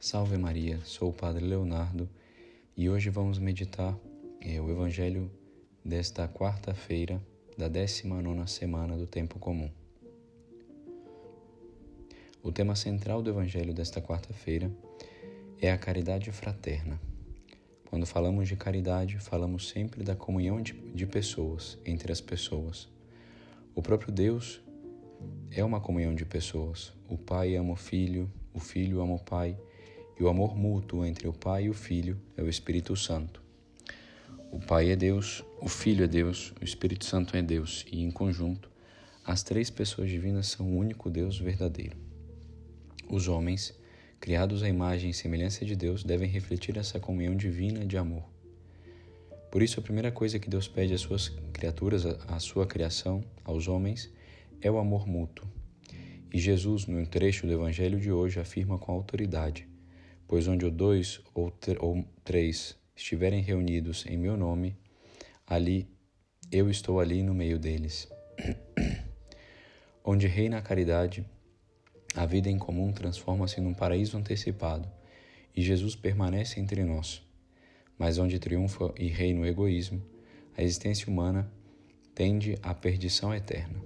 Salve Maria, sou o Padre Leonardo e hoje vamos meditar é, o Evangelho desta quarta-feira da 19 semana do Tempo Comum. O tema central do Evangelho desta quarta-feira é a caridade fraterna. Quando falamos de caridade, falamos sempre da comunhão de, de pessoas entre as pessoas. O próprio Deus é uma comunhão de pessoas. O Pai ama o Filho, o Filho ama o Pai, e o amor mútuo entre o Pai e o Filho é o Espírito Santo. O Pai é Deus, o Filho é Deus, o Espírito Santo é Deus, e em conjunto, as três pessoas divinas são o único Deus verdadeiro. Os homens, criados à imagem e semelhança de Deus, devem refletir essa comunhão divina de amor. Por isso, a primeira coisa que Deus pede às suas criaturas, à sua criação, aos homens, é o amor mútuo. E Jesus, no trecho do Evangelho de hoje, afirma com autoridade: Pois onde o dois ou, ou três estiverem reunidos em meu nome, ali eu estou ali no meio deles. onde reina a caridade, a vida em comum transforma-se num paraíso antecipado e Jesus permanece entre nós. Mas onde triunfa e reina o egoísmo, a existência humana tende à perdição eterna.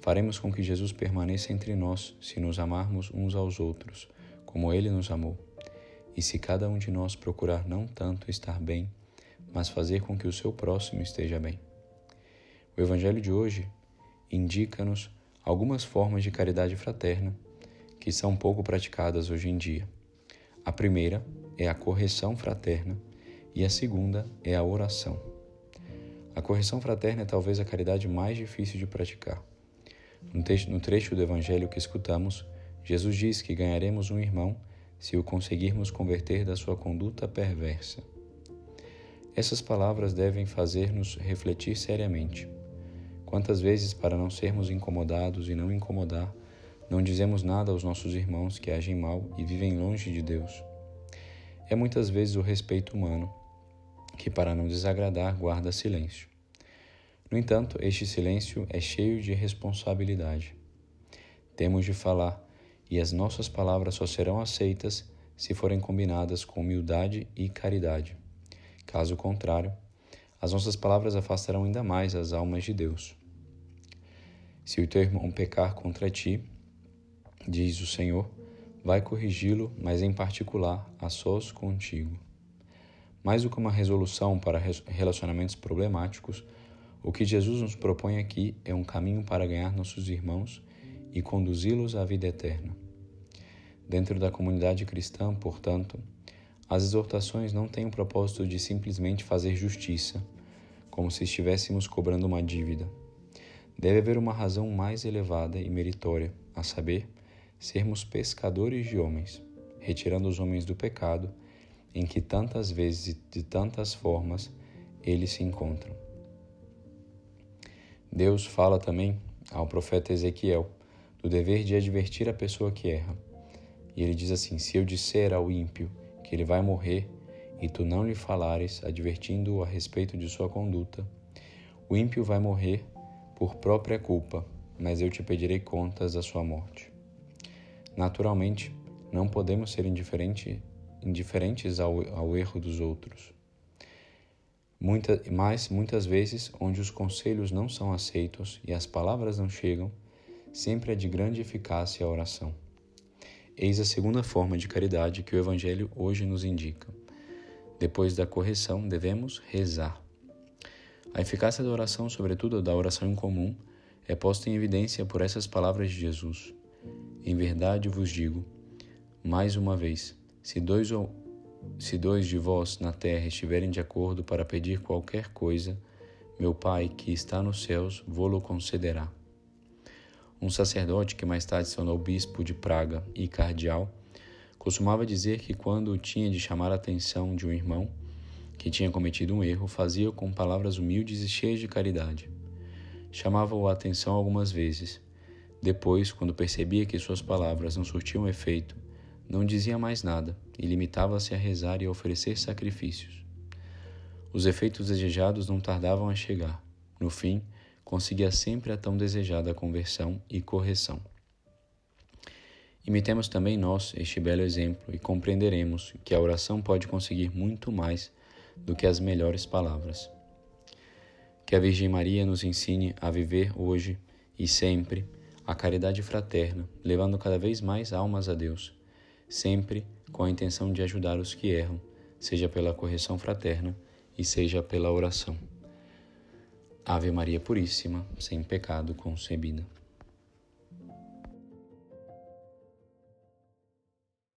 Faremos com que Jesus permaneça entre nós se nos amarmos uns aos outros, como ele nos amou. E se cada um de nós procurar não tanto estar bem, mas fazer com que o seu próximo esteja bem. O Evangelho de hoje indica-nos algumas formas de caridade fraterna que são pouco praticadas hoje em dia. A primeira é a correção fraterna e a segunda é a oração. A correção fraterna é talvez a caridade mais difícil de praticar. No trecho, do Evangelho que escutamos, Jesus diz que ganharemos um irmão se o conseguirmos converter da sua conduta perversa. Essas palavras devem fazer-nos refletir seriamente. Quantas vezes, para não sermos incomodados e não incomodar, não dizemos nada aos nossos irmãos que agem mal e vivem longe de Deus? É muitas vezes o respeito humano que, para não desagradar, guarda silêncio. No entanto, este silêncio é cheio de responsabilidade. Temos de falar, e as nossas palavras só serão aceitas se forem combinadas com humildade e caridade. Caso contrário, as nossas palavras afastarão ainda mais as almas de Deus. Se o teu irmão pecar contra ti, diz o Senhor, vai corrigi-lo, mas em particular a sós contigo. Mais do que uma resolução para relacionamentos problemáticos, o que Jesus nos propõe aqui é um caminho para ganhar nossos irmãos e conduzi-los à vida eterna. Dentro da comunidade cristã, portanto, as exortações não têm o propósito de simplesmente fazer justiça, como se estivéssemos cobrando uma dívida. Deve haver uma razão mais elevada e meritória, a saber, sermos pescadores de homens, retirando os homens do pecado em que tantas vezes e de tantas formas eles se encontram. Deus fala também ao profeta Ezequiel do dever de advertir a pessoa que erra. E ele diz assim: Se eu disser ao ímpio que ele vai morrer e tu não lhe falares, advertindo-o a respeito de sua conduta, o ímpio vai morrer por própria culpa, mas eu te pedirei contas da sua morte. Naturalmente, não podemos ser indiferente, indiferentes ao, ao erro dos outros. Muita, mas muitas vezes, onde os conselhos não são aceitos e as palavras não chegam, sempre é de grande eficácia a oração. Eis a segunda forma de caridade que o Evangelho hoje nos indica. Depois da correção, devemos rezar. A eficácia da oração, sobretudo da oração em comum, é posta em evidência por essas palavras de Jesus. Em verdade vos digo, mais uma vez, se dois ou se dois de vós na terra estiverem de acordo para pedir qualquer coisa, meu Pai que está nos céus vô-lo concederá. Um sacerdote que mais tarde se tornou bispo de Praga e cardeal, costumava dizer que quando tinha de chamar a atenção de um irmão que tinha cometido um erro, fazia com palavras humildes e cheias de caridade. Chamava-o a atenção algumas vezes. Depois, quando percebia que suas palavras não surtiam efeito, não dizia mais nada e limitava-se a rezar e a oferecer sacrifícios. Os efeitos desejados não tardavam a chegar. No fim, conseguia sempre a tão desejada conversão e correção. Imitemos também nós este belo exemplo e compreenderemos que a oração pode conseguir muito mais do que as melhores palavras. Que a Virgem Maria nos ensine a viver hoje e sempre a caridade fraterna, levando cada vez mais almas a Deus, sempre com a intenção de ajudar os que erram, seja pela correção fraterna e seja pela oração. Ave Maria Puríssima, sem pecado concebida.